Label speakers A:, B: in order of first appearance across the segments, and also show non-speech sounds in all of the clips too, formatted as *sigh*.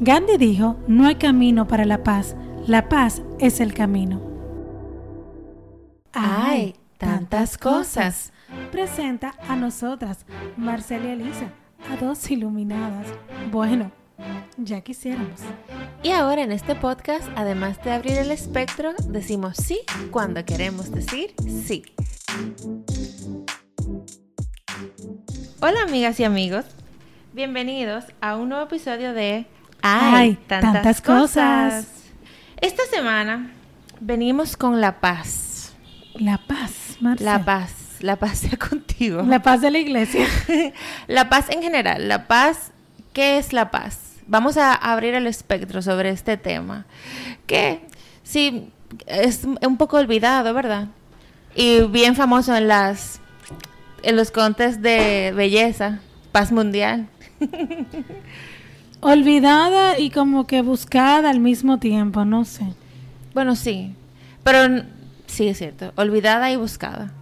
A: Gandhi dijo, no hay camino para la paz, la paz es el camino.
B: ¡Ay, tantas cosas!
A: Presenta a nosotras, Marcela y Elisa, a dos iluminadas. Bueno, ya quisiéramos.
B: Y ahora en este podcast, además de abrir el espectro, decimos sí cuando queremos decir sí. Hola amigas y amigos, bienvenidos a un nuevo episodio de
A: ¡Ay, tantas, cosas!
B: Esta semana venimos con la paz.
A: La paz, Marcela.
B: La paz. La paz sea contigo.
A: La paz de la iglesia. *laughs*
B: la paz en general. La paz, ¿qué es la paz? Vamos a abrir el espectro sobre este tema. Que sí, es un poco olvidado, ¿verdad? Y bien famoso en las en los contes de belleza, paz mundial. *laughs*
A: Olvidada y como que buscada al mismo tiempo, no sé.
B: Bueno, sí. Pero sí es cierto, olvidada y buscada.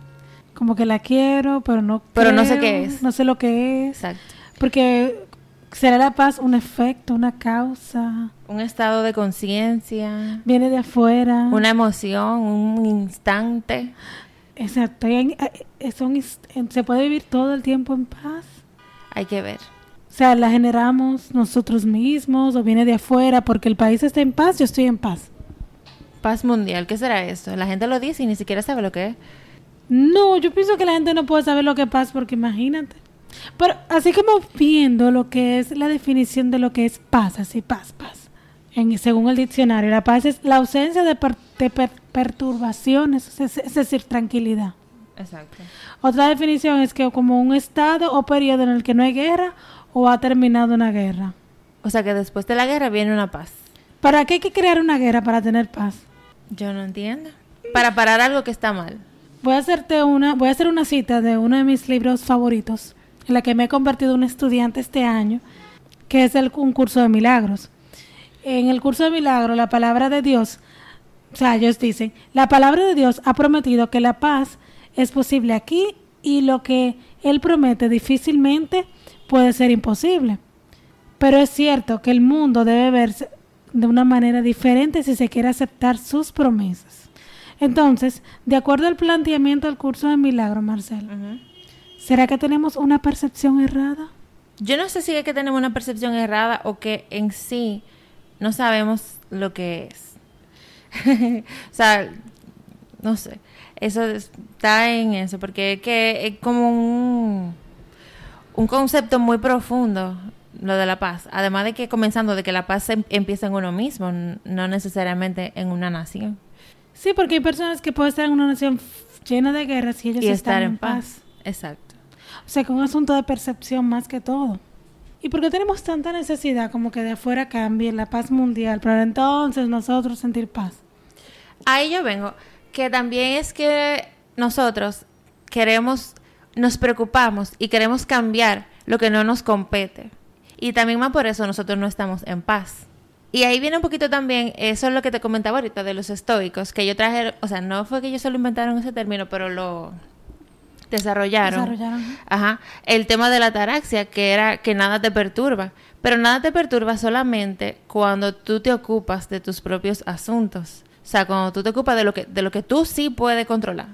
A: Como que la quiero, pero no
B: Pero no sé qué es.
A: No sé lo que es.
B: Exacto.
A: Porque será la paz un efecto, una causa.
B: Un estado de conciencia.
A: Viene de afuera.
B: Una emoción, un instante.
A: Exacto. Y son, se puede vivir todo el tiempo en paz.
B: Hay que ver.
A: O sea, la generamos nosotros mismos o viene de afuera porque el país está en paz, yo estoy en paz.
B: Paz mundial, ¿qué será eso? La gente lo dice y ni siquiera sabe lo que es.
A: No, yo pienso que la gente no puede saber lo que es paz porque imagínate. Pero así como viendo lo que es la definición de lo que es paz, así paz, paz. En, según el diccionario, la paz es la ausencia de, perturbaciones, es decir, tranquilidad.
B: Exacto.
A: Otra definición es que como un estado o periodo en el que no hay guerra o ha terminado una guerra.
B: O sea que después de la guerra viene una paz.
A: ¿Para qué hay que crear una guerra para tener paz?
B: Yo no entiendo. Para parar algo que está mal.
A: Voy a hacerte una, voy a hacer una cita de uno de mis libros favoritos, en la que me he convertido en un estudiante este año, que es el un curso de milagros. En el curso de milagros, la palabra de Dios, o sea, ellos dicen, la palabra de Dios ha prometido que la paz es posible aquí y lo que él promete difícilmente puede ser imposible. Pero es cierto que el mundo debe verse de una manera diferente si se quiere aceptar sus promesas. Entonces, de acuerdo al planteamiento del curso de milagro, Marcelo, ¿será que tenemos una percepción errada?
B: Yo no sé si es que tenemos una percepción errada o que en sí no sabemos lo que es. *laughs* o sea, no sé. Eso está en eso, porque es que es como un un concepto muy profundo lo de la paz. Además de que comenzando de que la paz em, empieza en uno mismo, no necesariamente en una nación.
A: Sí, porque hay personas que pueden estar en una nación llena de guerras y ellos y están estar en paz.
B: Exacto.
A: O sea, que un asunto de percepción más que todo. ¿Y por qué tenemos tanta necesidad como que de afuera cambie la paz mundial para entonces nosotros sentir paz?
B: Ahí yo vengo, que también es que nosotros queremos nos preocupamos y queremos cambiar lo que no nos compete. Y también más por eso nosotros no estamos en paz. Y ahí viene un poquito también, eso es lo que te comentaba ahorita de los estoicos, que yo traje, o sea, no fue que ellos solo inventaron ese término, pero lo desarrollaron.
A: Desarrollaron.
B: Ajá. El tema de la ataraxia, que era que nada te perturba. Pero nada te perturba solamente cuando tú te ocupas de tus propios asuntos. O sea, cuando tú te ocupas de lo que, de lo que tú sí puedes controlar.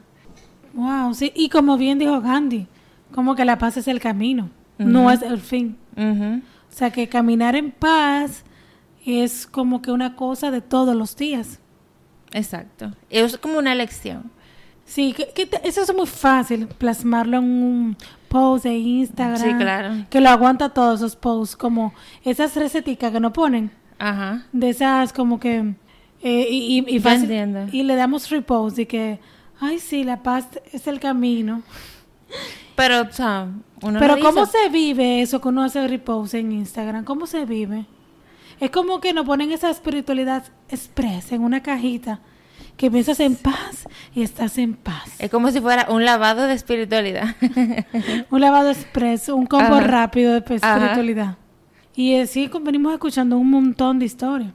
A: Wow, sí, y como bien dijo Gandhi, como que la paz es el camino, no es el fin. O sea, que caminar en paz es como que una cosa de todos los días.
B: Exacto, es como una elección.
A: Sí, que, eso es muy fácil, plasmarlo en un post de Instagram.
B: Sí, claro.
A: Que lo aguanta todos esos posts, como esas receticas que nos ponen.
B: Ajá.
A: De esas como que... Eh, y, y, fácil, y le damos repost y que Ay, sí, la paz es el camino.
B: Pero, o sea,
A: uno Pero ¿cómo se vive eso que uno hace repose en Instagram? ¿Cómo se vive? Es como que nos ponen esa espiritualidad expresa en una cajita que piensas en paz y estás en paz.
B: Es como si fuera un lavado de espiritualidad. *laughs*
A: un lavado expreso, un combo rápido de espiritualidad. Y así venimos escuchando un montón de historias.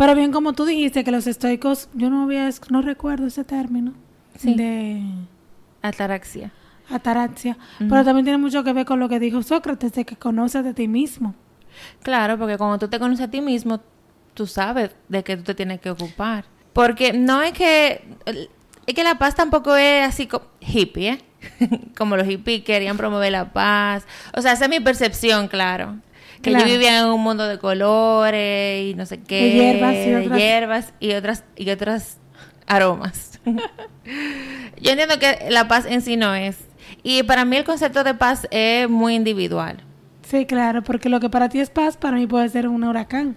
A: Pero bien, como tú dijiste, que los estoicos, yo no había, no recuerdo ese término.
B: Sí.
A: De
B: ataraxia.
A: Ataraxia. Pero también tiene mucho que ver con lo que dijo Sócrates, de que conoces de ti mismo.
B: Claro, porque cuando tú te conoces a ti mismo, tú sabes de qué tú te tienes que ocupar. Porque no es que... Es que la paz tampoco es así como hippie, ¿eh? *laughs* como los hippies querían promover la paz. O sea, esa es mi percepción, claro. Que
A: Claro.
B: yo vivía en un mundo de colores y no sé qué.
A: De hierbas y
B: de
A: otras-
B: hierbas y otras, y otras aromas. *laughs* yo entiendo que la paz en sí no es. Y para mí el concepto de paz es muy individual.
A: Sí, claro, porque lo que para ti es paz, para mí puede ser un huracán.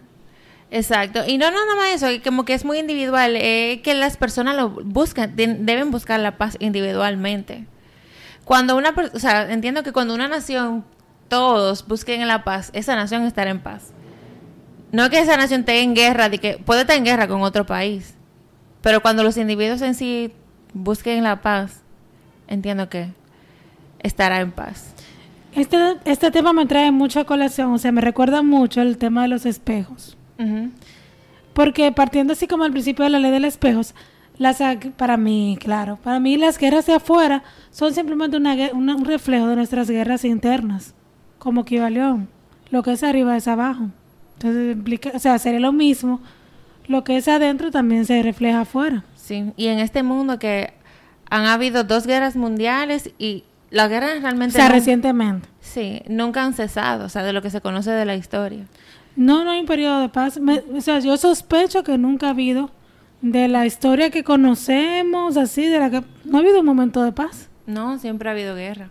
B: Exacto. Y no, no, nada más eso, como que es muy individual, eh, que las personas lo buscan, de- deben buscar la paz individualmente. Cuando una, o sea, entiendo que cuando una nación, todos busquen la paz, esa nación estará en paz. No que esa nación esté en guerra, de que puede estar en guerra con otro país, pero cuando los individuos en sí busquen la paz, entiendo que estará en paz.
A: Este, este tema me trae mucha colación, o sea, me recuerda mucho el tema de los espejos. Porque partiendo así como al principio de la ley de los espejos, las, para mí, claro, para mí las guerras de afuera son simplemente una gue- una- un reflejo de nuestras guerras internas, como Kibalión. Lo que es arriba es abajo. Entonces, implica, o sea, sería lo mismo. Lo que es adentro también se refleja afuera.
B: Sí, y en este mundo que han habido dos guerras mundiales y las guerras
A: O
B: realmente
A: sea,
B: no-
A: recientemente.
B: sí, nunca han cesado, o sea, de lo que se conoce de la historia.
A: No, no hay un periodo de paz. Me- o sea, yo sospecho que nunca ha habido de la historia que conocemos, así, de la que no ha habido un momento de paz.
B: No, siempre ha habido guerra.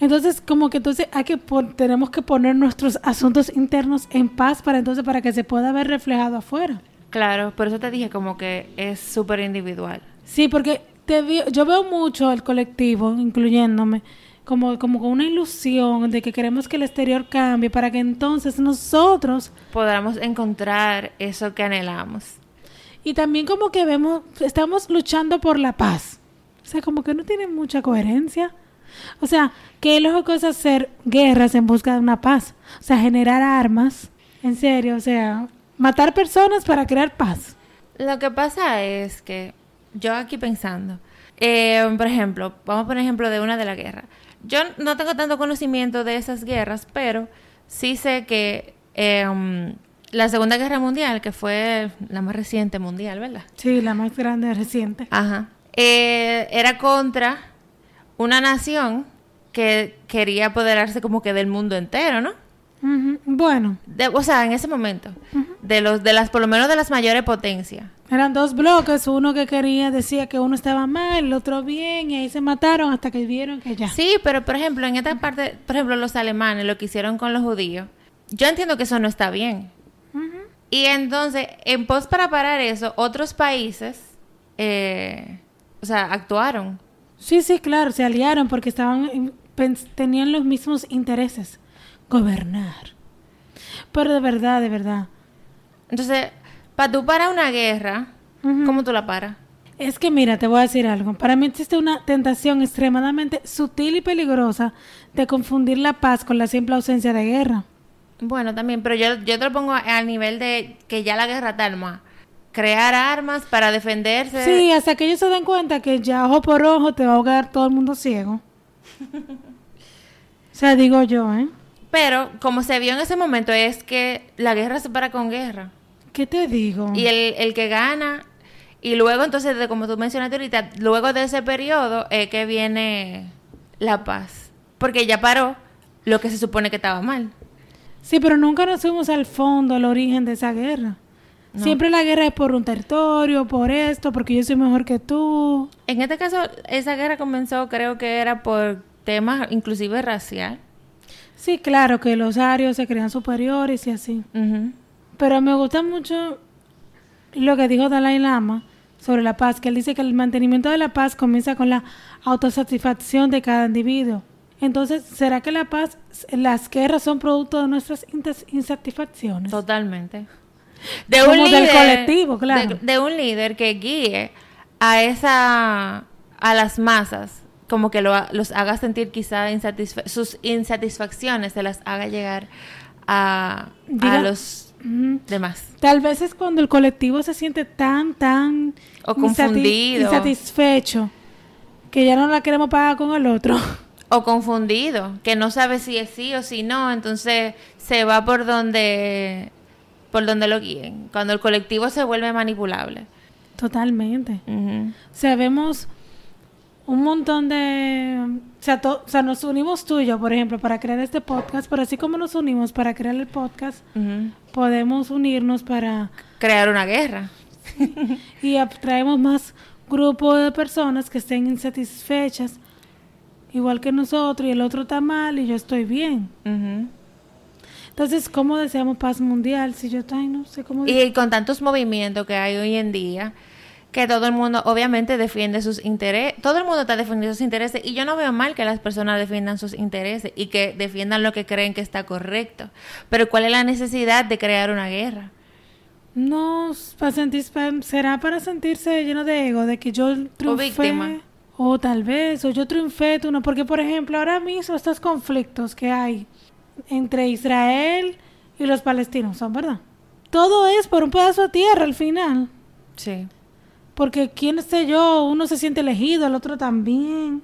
A: Entonces, como que entonces hay que tenemos que poner nuestros asuntos internos en paz para entonces para que se pueda ver reflejado afuera.
B: Claro, por eso te dije como que es súper individual.
A: Sí, porque te vi- yo veo mucho el colectivo, incluyéndome, como, como con una ilusión de que queremos que el exterior cambie para que entonces nosotros
B: Podamos encontrar eso que anhelamos.
A: Y también como que vemos, estamos luchando por la paz. O sea, como que no tiene mucha coherencia. O sea, qué lógico es hacer guerras en busca de una paz. O sea, generar armas. En serio, o sea, matar personas para crear paz.
B: Lo que pasa es que yo aquí pensando, eh, por ejemplo, vamos a poner ejemplo de una de la guerra. Yo no tengo tanto conocimiento de esas guerras, pero sí sé que eh, um, la Segunda Guerra Mundial, que fue la más reciente mundial, ¿verdad?
A: Sí, la más grande reciente.
B: Ajá. Eh, era contra una nación que quería apoderarse como que del mundo entero, ¿no?
A: Bueno,
B: De- o sea, en ese momento, de los, de las, por lo menos de las mayores potencias.
A: eran dos bloques. Uno que quería, decía que uno estaba mal, el otro bien, y ahí se mataron hasta que vieron que ya.
B: Sí, pero por ejemplo, en esta parte, por ejemplo, los alemanes, lo que hicieron con los judíos, yo entiendo que eso no está bien. Y entonces, en pos para parar eso, otros países, eh, o sea, actuaron.
A: Sí, sí, claro, se aliaron porque estaban tenían los mismos intereses, gobernar. Pero de verdad, de verdad.
B: Entonces, para tú parar una guerra. ¿cómo tú la paras?
A: Es que mira, te voy a decir algo. Para mí existe una tentación extremadamente sutil y peligrosa de confundir la paz con la simple ausencia de guerra.
B: Bueno, también, pero yo, yo te lo pongo al nivel de que ya la guerra está armada. Crear armas para defenderse.
A: Sí, hasta que ellos se den cuenta que ya ojo por ojo te va a ahogar todo el mundo ciego. *laughs* o sea, digo yo, ¿eh?
B: Pero como se vio en ese momento es que la guerra se para con guerra.
A: ¿Qué te digo?
B: Y el, el que gana, y luego entonces, de, como tú mencionaste ahorita, luego de ese periodo es que viene la paz. Porque ya paró lo que se supone que estaba mal.
A: Sí, pero nunca nos fuimos al fondo, al origen de esa guerra.
B: No.
A: Siempre la guerra es por un territorio, por esto, porque yo soy mejor que tú.
B: En este caso, esa guerra comenzó, creo que era por temas inclusive racial.
A: Sí, claro, que los arios se crean superiores y así. Pero me gusta mucho lo que dijo Dalai Lama sobre la paz, que él dice que el mantenimiento de la paz comienza con la autosatisfacción de cada individuo. Entonces, ¿será que la paz, las guerras son producto de nuestras insatisfacciones?
B: Totalmente. De
A: Como del colectivo, claro.
B: De, de un líder que guíe a esa a las masas, como que lo, los haga sentir quizá insatisfa- sus insatisfacciones se las haga llegar a, a
A: Diga-
B: los
A: Ujú.
B: demás.
A: Tal vez es cuando el colectivo se siente tan, tan
B: O confundido.
A: insatisfecho que ya no la queremos pagar con el otro. *laughs*
B: O confundido, que no sabe si es sí o si no, entonces se va por donde por donde lo guíen, cuando el colectivo se vuelve manipulable.
A: Totalmente. O sea, vemos un montón de... O sea, o sea, nos unimos tú y yo, por ejemplo, para crear este podcast, pero así como nos unimos para crear el podcast, podemos unirnos para...
B: Crear una guerra. *laughs*
A: y traemos más grupo de personas que estén insatisfechas, igual que nosotros, y el otro está mal y yo estoy bien. Entonces, ¿cómo deseamos paz mundial? Si yo, ay, no sé cómo...
B: Y con tantos movimientos que hay hoy en día, que todo el mundo obviamente defiende sus intereses, todo el mundo está defendiendo sus intereses y yo no veo mal que las personas defiendan sus intereses y que defiendan lo que creen que está correcto, pero ¿cuál es la necesidad de crear una guerra?
A: No, para sentir, será para sentirse lleno de ego, de que yo triunfé. O víctima. O tal vez, o yo triunfé, tú no, porque por ejemplo ahora mismo estos conflictos que hay entre Israel y los palestinos, ¿son verdad? Todo es por un pedazo de tierra al final.
B: Sí.
A: Porque quién sé yo, uno se siente elegido, el otro también.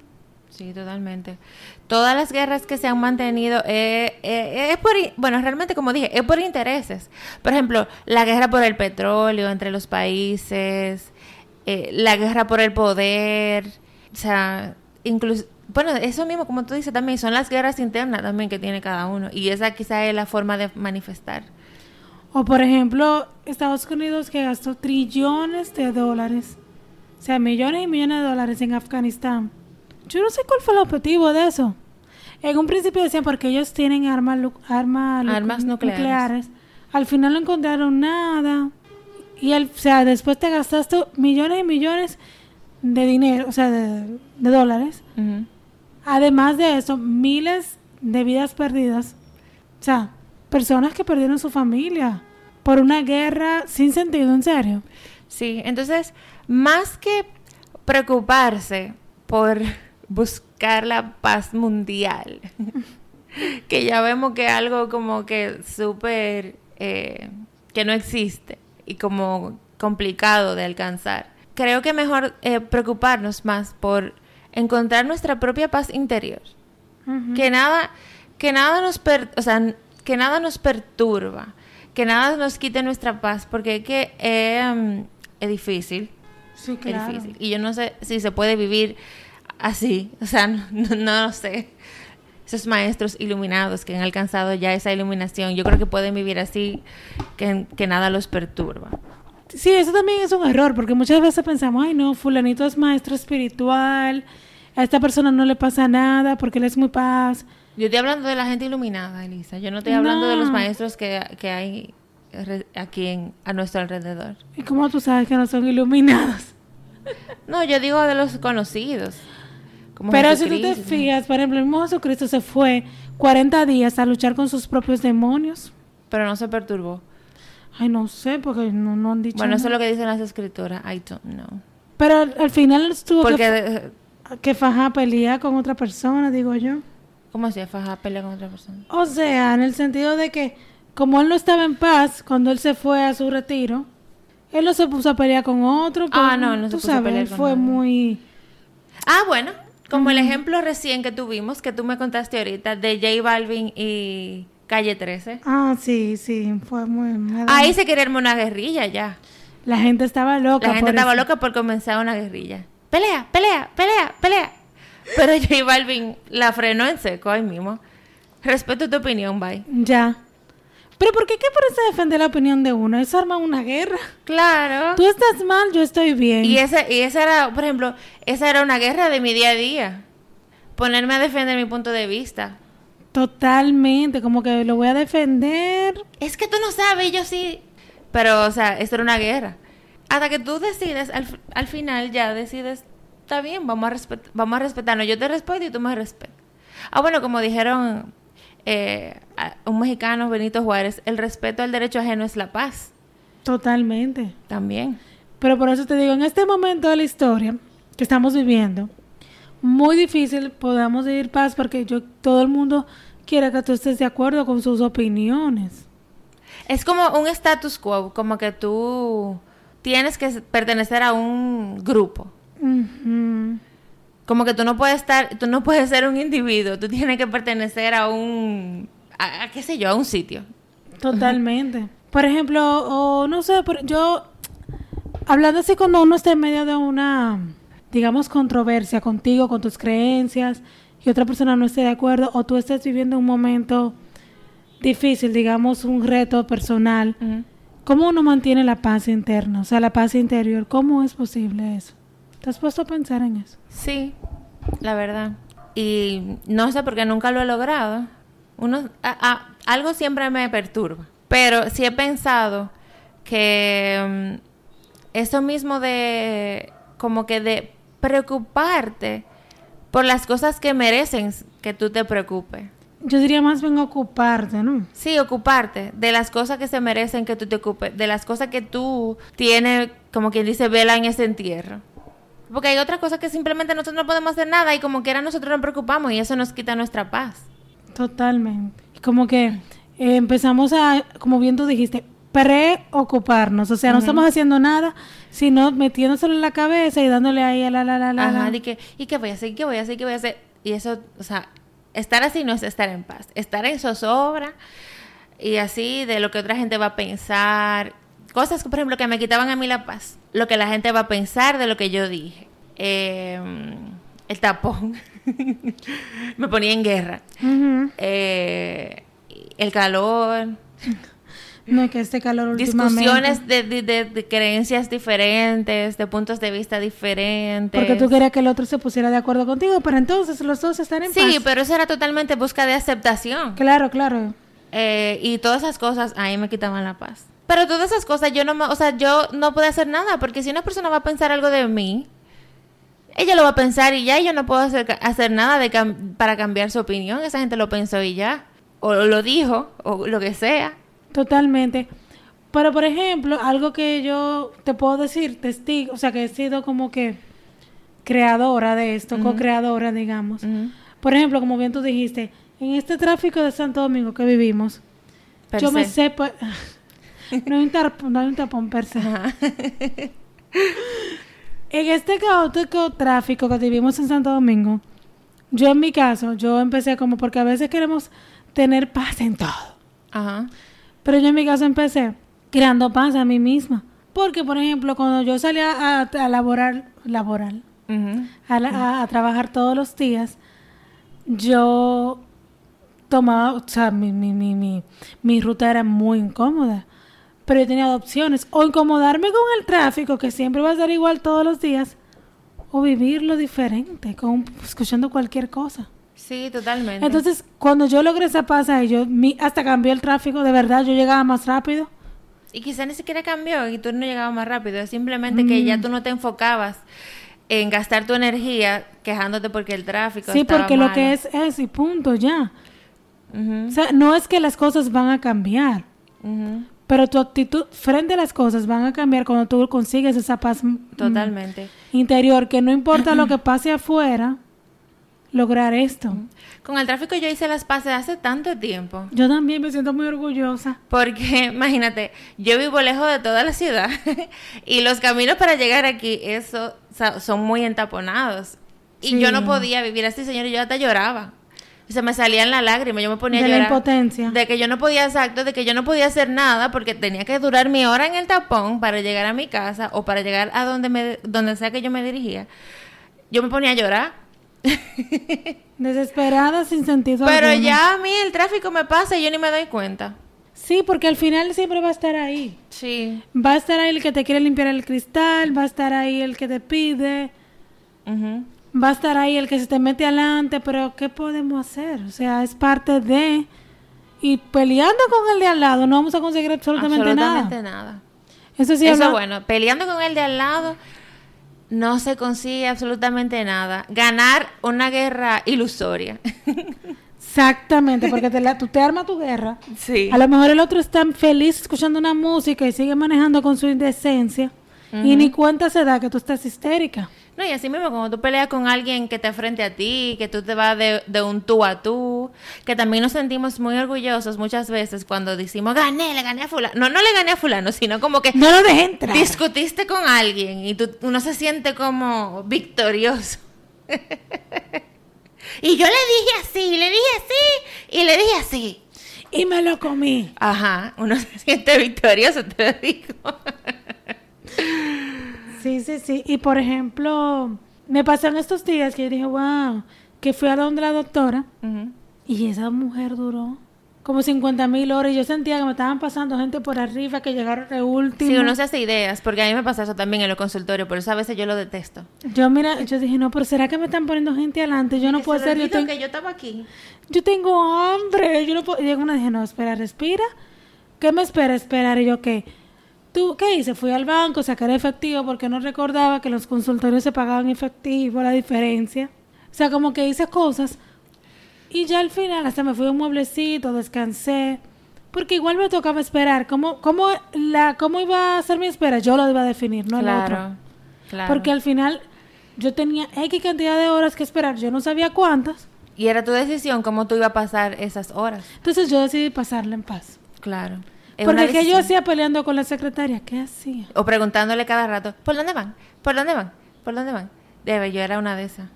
B: Sí, totalmente. Todas las guerras que se han mantenido eh, eh, es por, bueno, realmente como dije, es por intereses. Por ejemplo, la guerra por el petróleo entre los países, eh, la guerra por el poder, o sea, incluso, bueno, eso mismo, como tú dices también, son las guerras internas también que tiene cada uno. Y esa quizá es la forma de manifestar.
A: O por ejemplo, Estados Unidos que gastó trillones de dólares, o sea, millones y millones de dólares en Afganistán. Yo no sé cuál fue el objetivo de eso. En un principio decían porque ellos tienen armas,
B: armas nucleares.
A: Al final no encontraron nada. Y o sea, después te gastaste millones y millones de dinero, o sea, de, dólares. Además de eso, miles de vidas perdidas. O sea, personas que perdieron su familia por una guerra sin sentido, en serio.
B: Sí, entonces, más que preocuparse por *laughs* buscar la paz mundial, *laughs* que ya vemos que algo como que súper, eh, que no existe y como complicado de alcanzar. Creo que mejor eh, preocuparnos más por encontrar nuestra propia paz interior. Que nada, que nada nos, o sea, que nada nos perturba, que nada nos quite nuestra paz, porque es que em, es difícil.
A: Sí, claro. Es difícil.
B: Y yo no sé si se puede vivir así, *laughs* o sea, no, no, lo sé. Esos maestros iluminados que han alcanzado ya esa iluminación, yo creo que pueden vivir así, que, que nada los perturba.
A: Sí, eso también es un error, porque muchas veces pensamos, ay no, fulanito es maestro espiritual, a esta persona no le pasa nada porque él es muy paz.
B: Yo estoy hablando de la gente iluminada, Elisa. Yo no estoy hablando de los maestros que, que hay aquí a nuestro alrededor.
A: ¿Y cómo tú sabes que no son iluminados? *laughs*
B: No, yo digo de los conocidos.
A: Pero si tú te fijas, por ejemplo, el mismo Jesucristo se fue 40 días a luchar con sus propios demonios.
B: Pero no se perturbó.
A: Ay, no sé, porque no, han dicho.
B: Bueno, eso es lo que dicen las escrituras. I don't know.
A: Pero al, final estuvo porque, que, faja pelea con otra persona, digo yo.
B: ¿Cómo hacía faja pelea con otra persona?
A: O sea, en el sentido de que, como él no estaba en paz cuando él se fue a su retiro, él no se puso a pelear con otro.
B: Ah, no, no se puso a pelear
A: con fue muy.
B: Ah, bueno, como el ejemplo recién que tuvimos, que tú me contaste ahorita, de J Balvin y Calle 13.
A: Ah, sí, sí, fue muy...
B: Ahí se quería armar una guerrilla ya.
A: La gente estaba loca.
B: La gente estaba loca por comenzar una guerrilla. Pelea, pelea, pelea, pelea. Pero J Balvin la frenó en seco ahí mismo. Respeto tu opinión, bye.
A: Ya. Pero ¿por qué qué parece defender la opinión de uno? Eso arma una guerra.
B: Claro.
A: Tú estás mal, yo estoy bien.
B: Y esa, y esa era, por ejemplo, esa era una guerra de mi día a día. Ponerme a defender mi punto de vista.
A: Totalmente, como que lo voy a defender.
B: Es que tú no sabes, yo sí. Pero, o sea, esto era una guerra. Hasta que tú decides, al, final ya decides, está bien, vamos a, vamos a respetarnos. Yo te respeto y tú me respetas. Ah, bueno, como dijeron eh, un mexicano, Benito Juárez, el respeto al derecho ajeno es la paz.
A: Totalmente.
B: También.
A: Pero por eso te digo, en este momento de la historia que estamos viviendo, muy difícil podamos ir paz porque yo todo el mundo quiere que tú estés de acuerdo con sus opiniones.
B: Es como un status quo, como que tú tienes que pertenecer a un grupo. Como que tú no puedes estar, tú no puedes ser un individuo, tú tienes que pertenecer a un, a, qué sé yo, a un sitio.
A: Totalmente. Por ejemplo, o no sé, yo, hablando así cuando uno está en medio de una, digamos, controversia contigo, con tus creencias, y otra persona no esté de acuerdo, o tú estés viviendo un momento difícil, digamos, un reto personal, ¿cómo uno mantiene la paz interna? O sea, la paz interior, ¿cómo es posible eso? ¿Te has puesto a pensar en eso?
B: Sí, la verdad. Y no sé por qué nunca lo he logrado. Uno, algo siempre me perturba. Pero sí he pensado que mm, eso mismo de como que de preocuparte por las cosas que merecen que tú te preocupes.
A: Yo diría más bien ocuparte, ¿no?
B: Sí, ocuparte de las cosas que se merecen que tú te ocupes, de las cosas que tú tienes, como quien dice, vela en ese entierro. Porque hay otras cosas que simplemente nosotros no podemos hacer nada y como quiera nosotros nos preocupamos y eso nos quita nuestra paz.
A: Totalmente. Como que eh, empezamos a, como bien tú dijiste, preocuparnos. O sea, no estamos haciendo nada, sino metiéndoselo en la cabeza y dándole ahí a la la la la.
B: Ajá, ¿y qué, ¿y qué voy a hacer? ¿Qué voy a hacer? ¿Qué voy a hacer? Y eso, o sea, estar así no es estar en paz. Estar en zozobra y así de lo que otra gente va a pensar cosas, por ejemplo, que me quitaban a mí la paz. Lo que la gente va a pensar de lo que yo dije. Em, el tapón. *laughs* me ponía en guerra. Eh, el calor.
A: No, que este calor
B: Discusiones de, de, creencias diferentes, de puntos de vista diferentes.
A: Porque tú querías que el otro se pusiera de acuerdo contigo, pero entonces los dos están en
B: paz. Sí, pero eso era totalmente busca de aceptación.
A: Claro, claro.
B: Eh, y todas esas cosas ahí me quitaban la paz. Pero todas esas cosas yo no, o sea, yo no puedo hacer nada porque si una persona va a pensar algo de mí, ella lo va a pensar y ya, yo no puedo hacer, hacer nada de para cambiar su opinión. Esa gente lo pensó y ya, o lo dijo, o lo que sea.
A: Totalmente. Pero por ejemplo, algo que yo te puedo decir, testigo, o sea, que he sido como que creadora de esto, co-creadora, digamos. Por ejemplo, como bien tú dijiste, en este tráfico de Santo Domingo que vivimos, yo me sé, pues, *laughs* no hay un, tapón, no hay un tapón per se. *laughs* en este caótico tráfico que vivimos en Santo Domingo, yo en mi caso, yo empecé como porque a veces queremos tener paz en todo. Ajá. Pero yo en mi caso empecé creando paz a mí misma. Porque, por ejemplo, cuando yo salía a, a laborar, laboral, a, a, trabajar todos los días, yo tomaba, o sea, mi, mi, mi, mi, mi ruta era muy incómoda pero yo tenía opciones. O incomodarme con el tráfico, que siempre va a ser igual todos los días, o vivirlo diferente, con, escuchando cualquier cosa.
B: Sí, totalmente.
A: Entonces, cuando yo logré esa paz y yo mi, hasta cambió el tráfico, de verdad, yo llegaba más rápido.
B: Y quizá ni siquiera cambió y tú no llegabas más rápido, es simplemente que ya mm. tú no te enfocabas en gastar tu energía quejándote porque el tráfico
A: Sí, porque lo que es es y punto, ya. O sea, no es que las cosas van a cambiar, pero tu actitud frente a las cosas van a cambiar cuando tú consigues esa paz mm,
B: totalmente
A: interior, que no importa lo *clears throat* que pase afuera, lograr esto.
B: Con el tráfico yo hice las paces hace tanto tiempo.
A: Yo también me siento muy orgullosa.
B: Porque, *laughs* imagínate, yo vivo lejos de toda la ciudad *laughs* y los caminos para llegar aquí eso, son muy entaponados. Y yo no podía vivir así, señor, y yo hasta lloraba se me salían las lágrimas, yo me ponía
A: de
B: a llorar.
A: la impotencia.
B: De que yo no podía, exacto, de que yo no podía hacer nada porque tenía que durar mi hora en el tapón para llegar a mi casa o para llegar a donde, me, donde sea que yo me dirigía. Yo me ponía a llorar. *laughs*
A: Desesperada, sin sentido
B: Pero ya a mí el tráfico me pasa y yo ni me doy cuenta.
A: Sí, porque al final siempre va a estar ahí.
B: Sí.
A: Va a estar ahí el que te quiere limpiar el cristal, va a estar ahí el que te pide va a estar ahí el que se te mete adelante, pero ¿qué podemos hacer? O sea, es parte de... Y peleando con el de al lado no vamos a conseguir absolutamente, nada.
B: Absolutamente nada.
A: Eso sí
B: Eso bueno, peleando con el de al lado no se consigue absolutamente nada. Ganar una guerra ilusoria.
A: Exactamente, porque te tú te armas tu guerra.
B: Sí.
A: A lo mejor el otro está feliz escuchando una música y sigue manejando con su indecencia y ni cuenta se da que tú estás histérica.
B: No, y así mismo, cuando tú peleas con alguien que te frente a ti, que tú te vas de, un tú a tú, que también nos sentimos muy orgullosos muchas veces cuando decimos, gané, le gané a fulano. No, no le gané a fulano, sino como que...
A: No lo dejé entrar.
B: Discutiste con alguien y tú, uno se siente como victorioso. *laughs* y yo le dije así, le dije así, y le dije así.
A: Y me lo comí.
B: Ajá, uno se siente victorioso, te lo digo. *laughs*
A: Sí, sí, sí. Y por ejemplo, me pasan estos días que yo dije, wow, que fui a donde la doctora y esa mujer duró como 50 mil horas y yo sentía que me estaban pasando gente por arriba que llegaron de último.
B: Sí, uno se hace ideas, porque a mí me pasa eso también en los consultorios, por eso a veces yo lo detesto.
A: Yo mira, yo dije, no, pero ¿será que me están poniendo gente adelante? Yo no puedo ser, yo, tengo-
B: que yo estaba aquí.
A: yo tengo hambre, yo no puedo. Y una dije, no, espera, respira. ¿Qué me espera esperar? Y yo, ¿qué? ¿Tú qué hice? Fui al banco, sacar efectivo porque no recordaba que los consultorios se pagaban efectivo, la diferencia. O sea, como que hice cosas y ya al final hasta me fui a un mueblecito, descansé, porque igual me tocaba esperar. ¿Cómo, cómo, la, cómo iba a ser mi espera? Yo lo iba a definir, no el otro.
B: Claro, claro.
A: Porque al final yo tenía X cantidad de horas que esperar, yo no sabía cuántas,
B: Y era tu decisión cómo tú ibas a pasar esas horas.
A: entonces yo decidí pasarla en paz.
B: Claro.
A: Porque ¿qué yo hacía peleando con la secretaria? ¿Qué hacía?
B: O preguntándole cada rato, ¿por dónde van? ¿Por dónde van? ¿Por dónde van? Debe, yo era una de esas.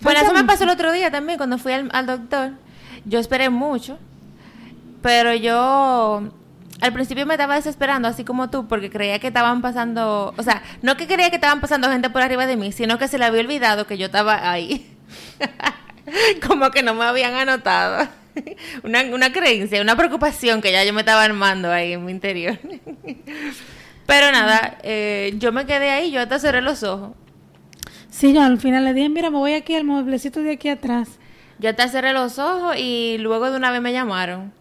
B: Bueno, eso me pasó el otro día también cuando fui al, al doctor. Yo esperé mucho, pero yo al principio me estaba desesperando, así como tú, porque creía que estaban pasando, o sea, no que creía que estaban pasando gente por arriba de mí, sino que se le había olvidado que yo estaba ahí. *laughs* como que no me habían anotado. *laughs* Una, una creencia, una preocupación que ya yo me estaba armando ahí en mi interior. *laughs* Pero nada, eh, yo me quedé ahí, yo hasta cerré los ojos.
A: Sí, yo al final le dije, mira, me voy aquí al mueblecito de aquí atrás.
B: Yo hasta cerré los ojos y luego de una vez me llamaron.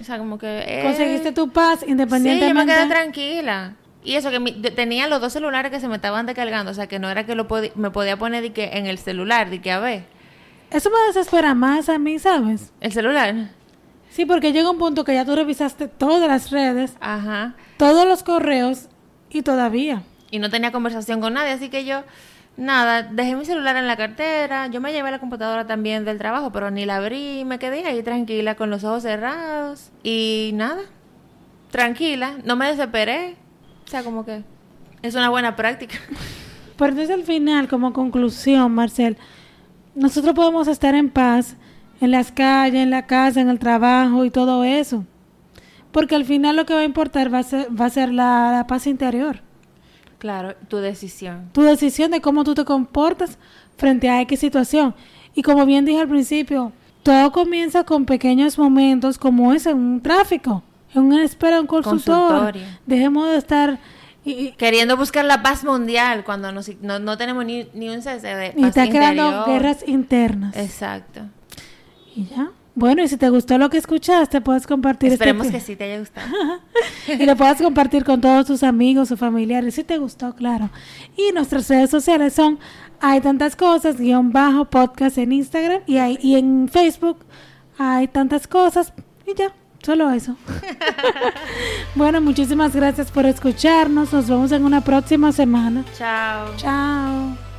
B: O sea, como que... eh,
A: Conseguiste tu paz
B: Sí, yo me
A: independientemente.
B: quedé tranquila. Y eso que mi- tenía los dos celulares que se me estaban descargando. O sea, que no era que lo me podía poner de que en el celular, de que a ver.
A: Eso me desespera más a mí, ¿sabes?
B: El celular.
A: Sí, porque llega un punto que ya tú revisaste todas las redes,
B: Ajá.
A: todos los correos y todavía.
B: Y no tenía conversación con nadie, así que yo... Nada, dejé mi celular en la cartera, yo me llevé la computadora también del trabajo, pero ni la abrí, me quedé ahí tranquila con los ojos cerrados y nada, tranquila, no me desesperé, o sea, como que es una buena práctica.
A: Pero entonces al final, como conclusión, Marcel, nosotros podemos estar en paz en las calles, en la casa, en el trabajo y todo eso. Porque al final lo que va a importar va a ser, va a ser la, la paz interior.
B: Claro, tu decisión.
A: Tu decisión de cómo tú te comportas frente a X situación. Y como bien dije al principio, todo comienza con pequeños momentos como es en un tráfico, en una espera un consultor.
B: Consultorio.
A: Dejemos de estar... Y, y-
B: Queriendo buscar la paz mundial cuando no, no, no tenemos ni, ni un cese de
A: y
B: paz
A: está creando guerras internas.
B: Exacto.
A: Y ya. Bueno, y si te gustó lo que escuchaste, puedes compartir este
B: Esperemos que sí te haya gustado. *laughs*
A: y lo puedas compartir con todos tus amigos o familiares, si te gustó, claro. Y nuestras redes sociales son Hay Tantas Cosas, guion bajo, podcast en Instagram y, hay, y en Facebook Hay Tantas Cosas y ya, solo eso. *laughs* bueno, muchísimas gracias por escucharnos, nos vemos en una próxima semana.
B: Chao.
A: Chao.